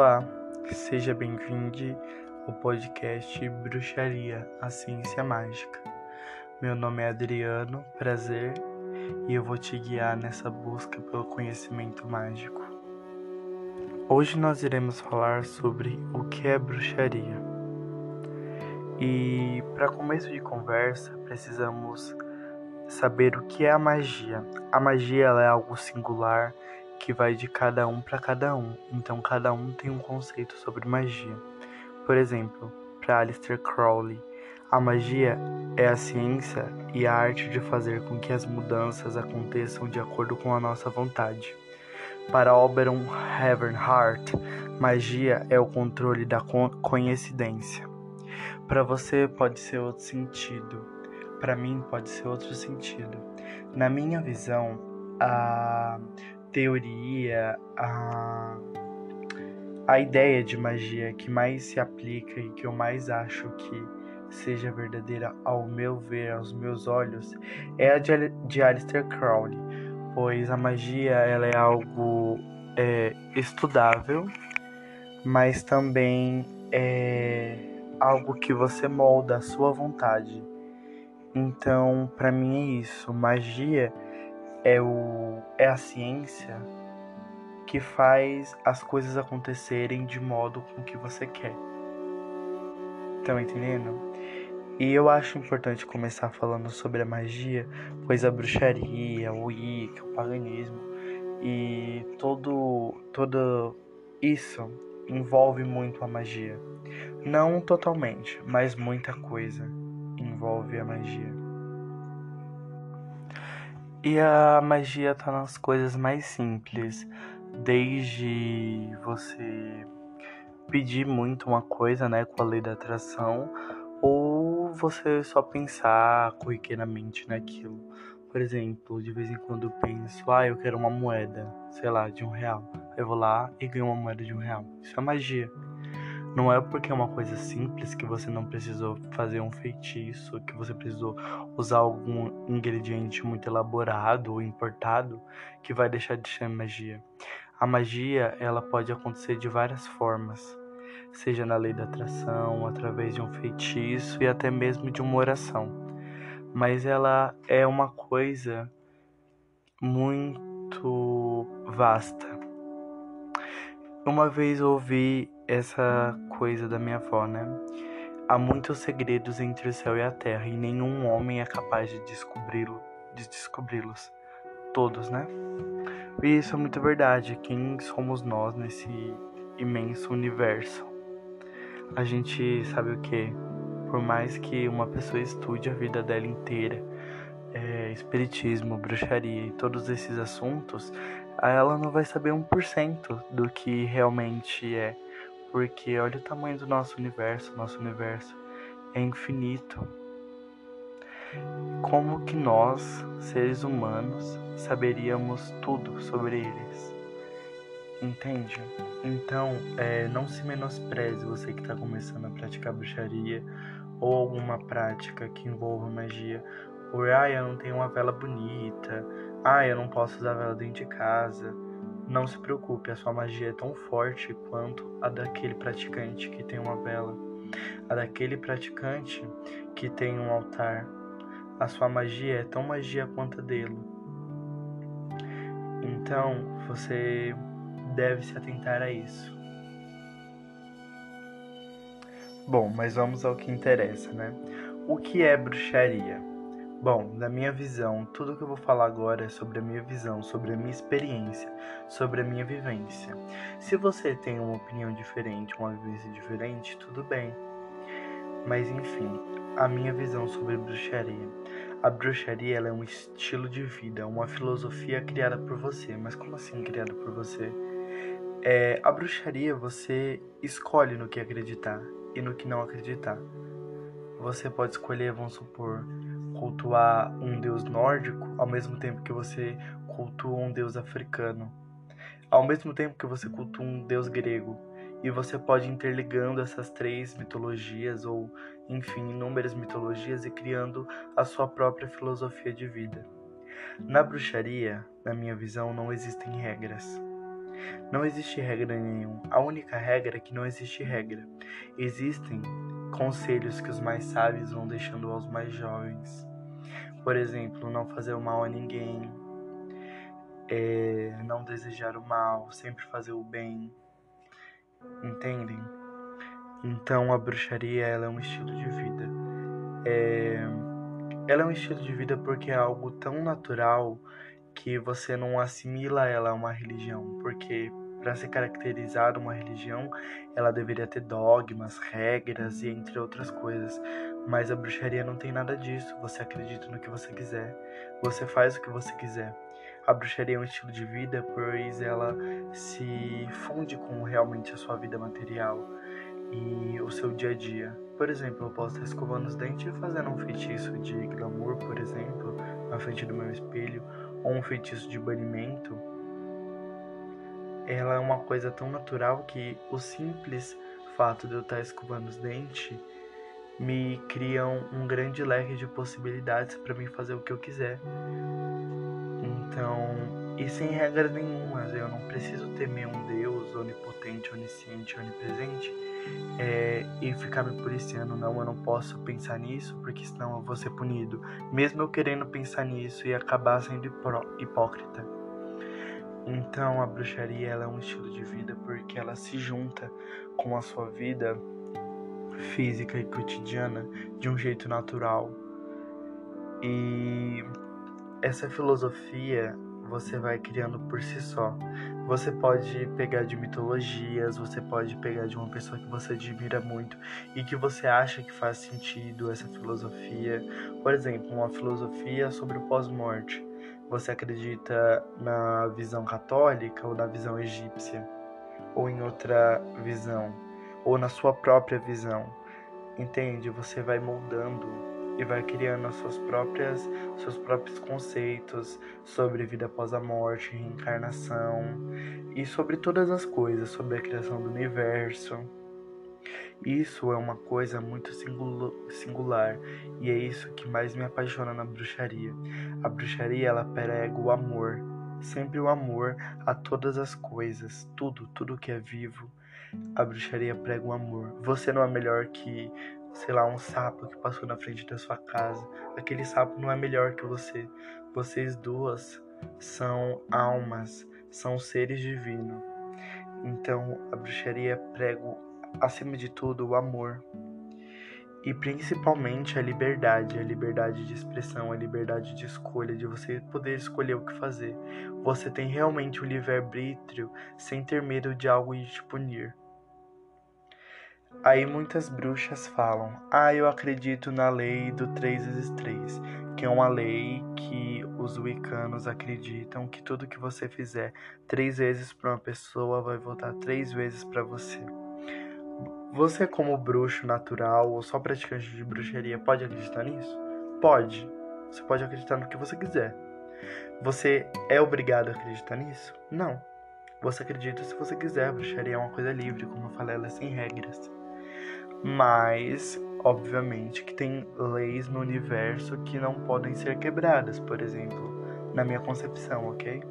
Olá, seja bem-vindo ao podcast Bruxaria, a Ciência Mágica. Meu nome é Adriano, prazer, e eu vou te guiar nessa busca pelo conhecimento mágico. Hoje nós iremos falar sobre o que é bruxaria. E para começo de conversa, precisamos saber o que é a magia. A magia é algo singular que vai de cada um para cada um, então cada um tem um conceito sobre magia. Por exemplo, para Aleister Crowley, a magia é a ciência e a arte de fazer com que as mudanças aconteçam de acordo com a nossa vontade. Para Oberon Heavenheart, magia é o controle da coincidência. Para você pode ser outro sentido, para mim pode ser outro sentido. Na minha visão, a teoria, a, a ideia de magia que mais se aplica e que eu mais acho que seja verdadeira ao meu ver, aos meus olhos, é a de, de Aleister Crowley, pois a magia ela é algo é, estudável, mas também é algo que você molda à sua vontade. Então, para mim é isso. Magia é, o, é a ciência que faz as coisas acontecerem de modo com que você quer. Estão entendendo? E eu acho importante começar falando sobre a magia, pois a bruxaria, o Wicca, o paganismo e todo, todo isso envolve muito a magia. Não totalmente, mas muita coisa envolve a magia. E a magia tá nas coisas mais simples, desde você pedir muito uma coisa, né, com a lei da atração, ou você só pensar corriqueiramente naquilo. Por exemplo, de vez em quando eu penso, ah, eu quero uma moeda, sei lá, de um real. Eu vou lá e ganho uma moeda de um real. Isso é magia. Não é porque é uma coisa simples que você não precisou fazer um feitiço, que você precisou usar algum ingrediente muito elaborado ou importado que vai deixar de ser magia. A magia, ela pode acontecer de várias formas, seja na lei da atração, através de um feitiço e até mesmo de uma oração. Mas ela é uma coisa muito vasta. Uma vez ouvi essa coisa da minha avó, né? Há muitos segredos entre o céu e a terra e nenhum homem é capaz de descobri-lo, de descobri-los todos, né? E isso é muito verdade. Quem somos nós nesse imenso universo? A gente sabe o que? Por mais que uma pessoa estude a vida dela inteira, é, espiritismo, bruxaria e todos esses assuntos, ela não vai saber 1% do que realmente é porque olha o tamanho do nosso universo, nosso universo é infinito. Como que nós, seres humanos, saberíamos tudo sobre eles? Entende? Então, é, não se menospreze você que está começando a praticar bruxaria ou alguma prática que envolva magia. Por, ah, eu não tenho uma vela bonita, ah, eu não posso usar vela dentro de casa não se preocupe, a sua magia é tão forte quanto a daquele praticante que tem uma vela, a daquele praticante que tem um altar. A sua magia é tão magia quanto a dele. Então, você deve se atentar a isso. Bom, mas vamos ao que interessa, né? O que é bruxaria? Bom, na minha visão, tudo que eu vou falar agora é sobre a minha visão, sobre a minha experiência, sobre a minha vivência. Se você tem uma opinião diferente, uma vivência diferente, tudo bem. Mas enfim, a minha visão sobre bruxaria. A bruxaria é um estilo de vida, uma filosofia criada por você. Mas como assim criada por você? É, a bruxaria você escolhe no que acreditar e no que não acreditar. Você pode escolher, vamos supor, cultuar um deus nórdico ao mesmo tempo que você cultua um deus africano, ao mesmo tempo que você cultua um deus grego. E você pode ir interligando essas três mitologias, ou enfim, inúmeras mitologias, e criando a sua própria filosofia de vida. Na bruxaria, na minha visão, não existem regras. Não existe regra nenhuma. A única regra é que não existe regra. Existem conselhos que os mais sábios vão deixando aos mais jovens. Por exemplo, não fazer o mal a ninguém, é, não desejar o mal, sempre fazer o bem. Entendem? Então a bruxaria ela é um estilo de vida. É, ela é um estilo de vida porque é algo tão natural que você não assimila ela a uma religião, porque para ser caracterizada uma religião, ela deveria ter dogmas, regras e entre outras coisas. Mas a bruxaria não tem nada disso. Você acredita no que você quiser. Você faz o que você quiser. A bruxaria é um estilo de vida, pois ela se funde com realmente a sua vida material e o seu dia a dia. Por exemplo, eu posso estar escovando os dentes e fazendo um feitiço de glamour, por exemplo, na frente do meu espelho, ou um feitiço de banimento. Ela é uma coisa tão natural que o simples fato de eu estar escovando os dentes me cria um grande leque de possibilidades para mim fazer o que eu quiser. Então, e sem regras nenhumas, eu não preciso temer um Deus onipotente, onisciente, onipresente é, e ficar me policiando. Não, eu não posso pensar nisso porque senão eu vou ser punido. Mesmo eu querendo pensar nisso e acabar sendo hipócrita. Então a bruxaria ela é um estilo de vida porque ela se junta com a sua vida física e cotidiana de um jeito natural. E essa filosofia você vai criando por si só. Você pode pegar de mitologias, você pode pegar de uma pessoa que você admira muito e que você acha que faz sentido essa filosofia. Por exemplo, uma filosofia sobre o pós-morte. Você acredita na visão católica ou na visão egípcia? Ou em outra visão? Ou na sua própria visão? Entende? Você vai moldando e vai criando as suas próprias, seus próprios conceitos sobre vida após a morte, reencarnação e sobre todas as coisas, sobre a criação do universo. Isso é uma coisa muito singular e é isso que mais me apaixona na bruxaria. A bruxaria ela prega o amor, sempre o amor a todas as coisas, tudo, tudo que é vivo. A bruxaria prega o amor. Você não é melhor que sei lá, um sapo que passou na frente da sua casa. Aquele sapo não é melhor que você. Vocês duas são almas, são seres divinos. Então a bruxaria prega, acima de tudo, o amor. E principalmente a liberdade, a liberdade de expressão, a liberdade de escolha, de você poder escolher o que fazer. Você tem realmente o livre-arbítrio sem ter medo de algo te punir. Aí muitas bruxas falam: Ah, eu acredito na lei do 3 vezes 3, que é uma lei que os wiccanos acreditam que tudo que você fizer três vezes para uma pessoa vai voltar três vezes para você. Você, como bruxo natural ou só praticante de bruxaria, pode acreditar nisso? Pode. Você pode acreditar no que você quiser. Você é obrigado a acreditar nisso? Não. Você acredita se você quiser. Bruxaria é uma coisa livre, como eu falei, ela é sem regras. Mas, obviamente, que tem leis no universo que não podem ser quebradas, por exemplo, na minha concepção, ok?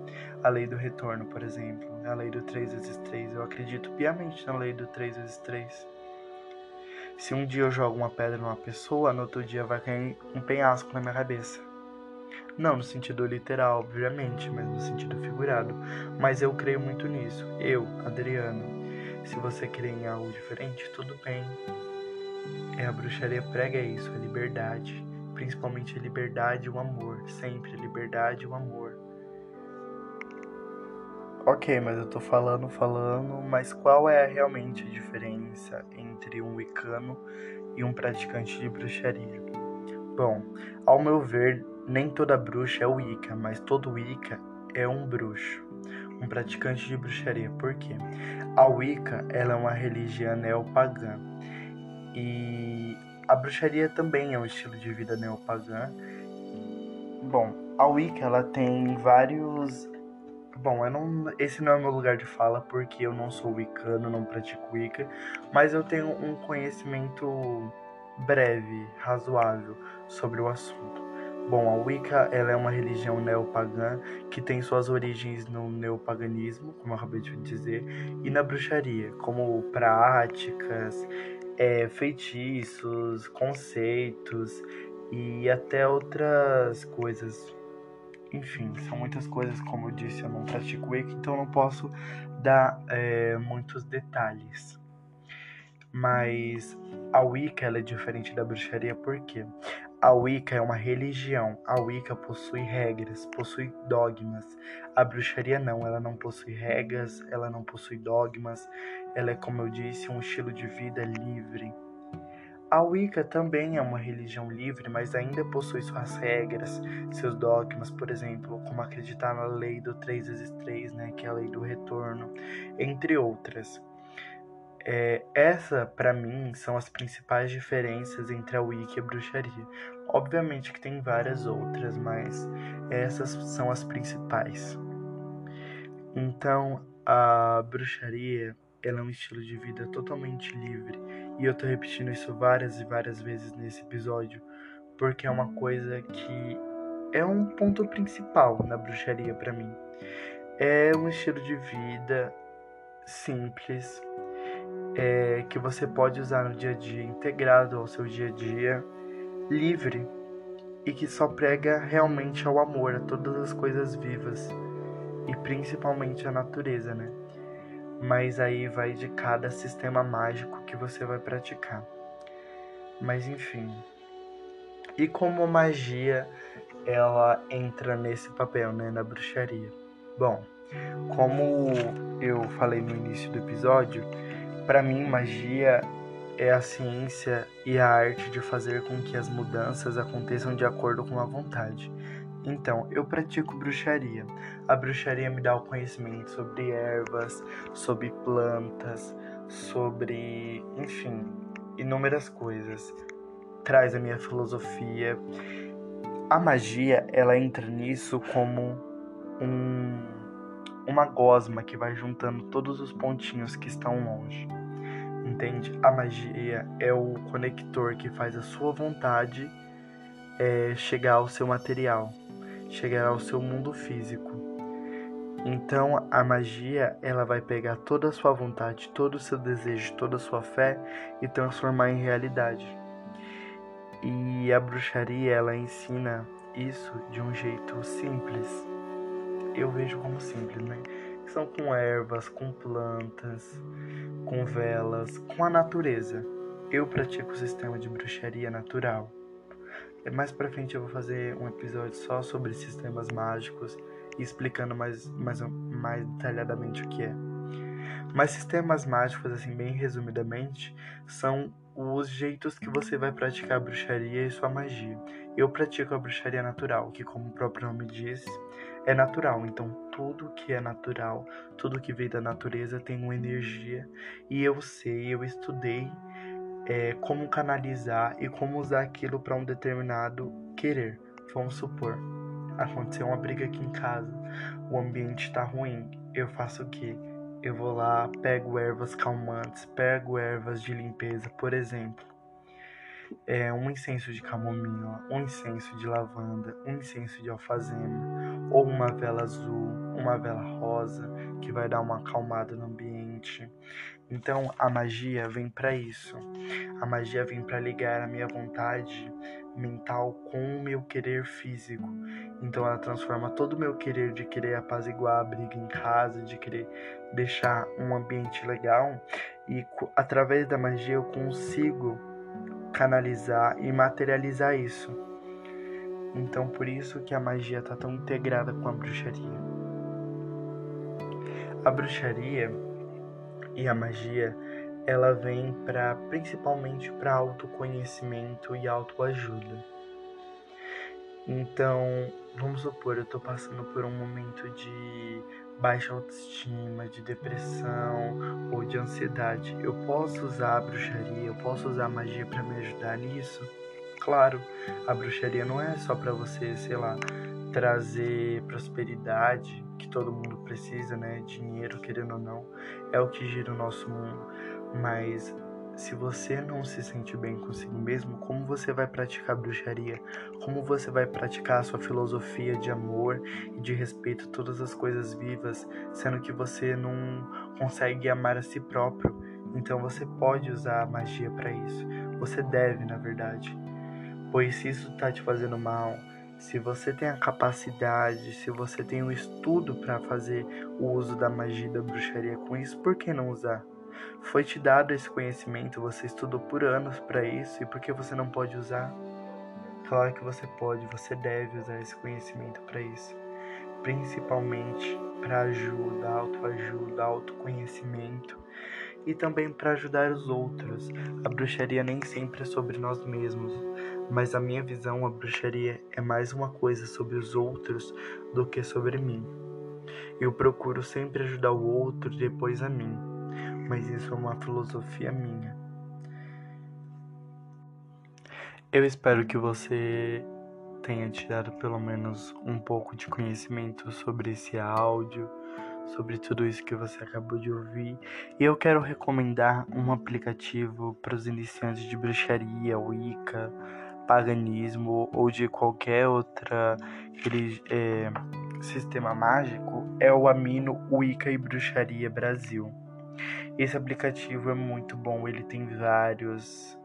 A lei do retorno, por exemplo, a lei do 3 vezes 3. Eu acredito piamente na lei do 3 vezes 3. Se um dia eu jogo uma pedra numa pessoa, no outro dia vai cair um penhasco na minha cabeça. Não no sentido literal, obviamente, mas no sentido figurado. Mas eu creio muito nisso. Eu, Adriano, se você crê em algo diferente, tudo bem. É a bruxaria prega isso, a liberdade, principalmente a liberdade e o amor, sempre a liberdade e o amor. Ok, mas eu tô falando, falando, mas qual é realmente a diferença entre um wicano e um praticante de bruxaria? Bom, ao meu ver, nem toda bruxa é wicca, mas todo wicca é um bruxo um praticante de bruxaria. Por quê? A Wicca ela é uma religião neopagã e a bruxaria também é um estilo de vida neopagã. Bom, a Wicca ela tem vários Bom, eu não, esse não é meu lugar de fala porque eu não sou wicano, não pratico Wicca, mas eu tenho um conhecimento breve, razoável sobre o assunto. Bom, a Wicca ela é uma religião neopagã que tem suas origens no neopaganismo, como eu acabei de dizer, e na bruxaria, como práticas, é, feitiços, conceitos e até outras coisas. Enfim, são muitas coisas, como eu disse, eu não pratico Wicca, então não posso dar é, muitos detalhes. Mas a Wicca ela é diferente da bruxaria porque a Wicca é uma religião. A Wicca possui regras, possui dogmas. A bruxaria não, ela não possui regras, ela não possui dogmas. Ela é, como eu disse, um estilo de vida livre. A Wicca também é uma religião livre, mas ainda possui suas regras, seus dogmas, por exemplo, como acreditar na lei do 3 vezes 3, né, que é a lei do retorno, entre outras. É, essa, para mim, são as principais diferenças entre a Wicca e a bruxaria. Obviamente que tem várias outras, mas essas são as principais. Então, a bruxaria ela é um estilo de vida totalmente livre, e eu tô repetindo isso várias e várias vezes nesse episódio, porque é uma coisa que é um ponto principal na bruxaria para mim. É um estilo de vida simples, é, que você pode usar no dia a dia, integrado ao seu dia a dia, livre e que só prega realmente ao amor, a todas as coisas vivas e principalmente a natureza, né? Mas aí vai de cada sistema mágico que você vai praticar. Mas enfim. E como magia ela entra nesse papel, né, na bruxaria? Bom, como eu falei no início do episódio, para mim, magia é a ciência e a arte de fazer com que as mudanças aconteçam de acordo com a vontade. Então, eu pratico bruxaria. A bruxaria me dá o conhecimento sobre ervas, sobre plantas, sobre, enfim, inúmeras coisas. Traz a minha filosofia. A magia, ela entra nisso como um, uma gosma que vai juntando todos os pontinhos que estão longe entende? A magia é o conector que faz a sua vontade é, chegar ao seu material, chegar ao seu mundo físico. Então a magia ela vai pegar toda a sua vontade, todo o seu desejo, toda a sua fé e transformar em realidade. E a bruxaria ela ensina isso de um jeito simples. Eu vejo como simples, né? São com ervas, com plantas, com velas, com a natureza. Eu pratico o sistema de bruxaria natural. Mais pra frente eu vou fazer um episódio só sobre sistemas mágicos e explicando mais, mais, mais detalhadamente o que é. Mas sistemas mágicos, assim, bem resumidamente, são os jeitos que você vai praticar a bruxaria e sua magia. Eu pratico a bruxaria natural, que, como o próprio nome diz, é natural. Então, tudo que é natural, tudo que veio da natureza tem uma energia. E eu sei, eu estudei é, como canalizar e como usar aquilo para um determinado querer. Vamos supor, aconteceu uma briga aqui em casa, o ambiente está ruim. Eu faço o quê? Eu vou lá, pego ervas calmantes, pego ervas de limpeza, por exemplo é, um incenso de camomila, um incenso de lavanda, um incenso de alfazema, ou uma vela azul, uma vela rosa, que vai dar uma acalmada no ambiente. Então a magia vem para isso. A magia vem para ligar a minha vontade mental com o meu querer físico. Então ela transforma todo o meu querer de querer apaziguar a briga em casa, de querer deixar um ambiente legal e através da magia eu consigo canalizar e materializar isso. Então por isso que a magia está tão integrada com a bruxaria. A bruxaria e a magia, ela vem para principalmente para autoconhecimento e autoajuda. Então, vamos supor, eu estou passando por um momento de baixa autoestima, de depressão ou de ansiedade. Eu posso usar a bruxaria, eu posso usar a magia para me ajudar nisso? Claro, a bruxaria não é só para você, sei lá, trazer prosperidade que todo mundo precisa, né? Dinheiro, querendo ou não, é o que gira o nosso mundo. Mas se você não se sente bem consigo mesmo, como você vai praticar bruxaria? Como você vai praticar a sua filosofia de amor e de respeito a todas as coisas vivas, sendo que você não consegue amar a si próprio? Então você pode usar a magia para isso. Você deve, na verdade. Pois se isso está te fazendo mal, se você tem a capacidade, se você tem o estudo para fazer o uso da magia da bruxaria com isso, por que não usar? Foi te dado esse conhecimento, você estudou por anos para isso e por que você não pode usar? Claro que você pode, você deve usar esse conhecimento para isso. Principalmente para ajuda, autoajuda, autoconhecimento e também para ajudar os outros. A bruxaria nem sempre é sobre nós mesmos, mas a minha visão, a bruxaria é mais uma coisa sobre os outros do que sobre mim. Eu procuro sempre ajudar o outro depois a mim, mas isso é uma filosofia minha. Eu espero que você tenha tirado pelo menos um pouco de conhecimento sobre esse áudio sobre tudo isso que você acabou de ouvir. E eu quero recomendar um aplicativo para os iniciantes de bruxaria, Wicca, paganismo ou de qualquer outra é, sistema mágico. É o Amino Wicca e Bruxaria Brasil. Esse aplicativo é muito bom, ele tem vários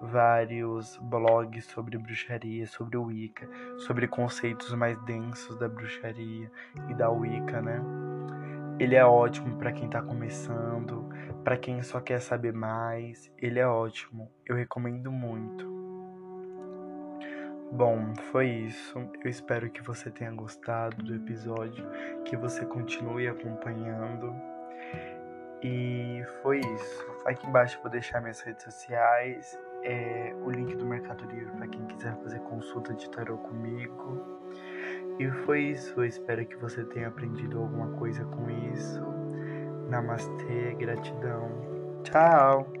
vários blogs sobre bruxaria, sobre Wicca, sobre conceitos mais densos da bruxaria e da Wicca, né? Ele é ótimo para quem está começando, para quem só quer saber mais. Ele é ótimo, eu recomendo muito. Bom, foi isso. Eu espero que você tenha gostado do episódio, que você continue acompanhando. E foi isso. Aqui embaixo eu vou deixar minhas redes sociais, é, o link do Mercado Livre para quem quiser fazer consulta de tarot comigo. E foi isso. Eu espero que você tenha aprendido alguma coisa com isso. Namastê, gratidão. Tchau!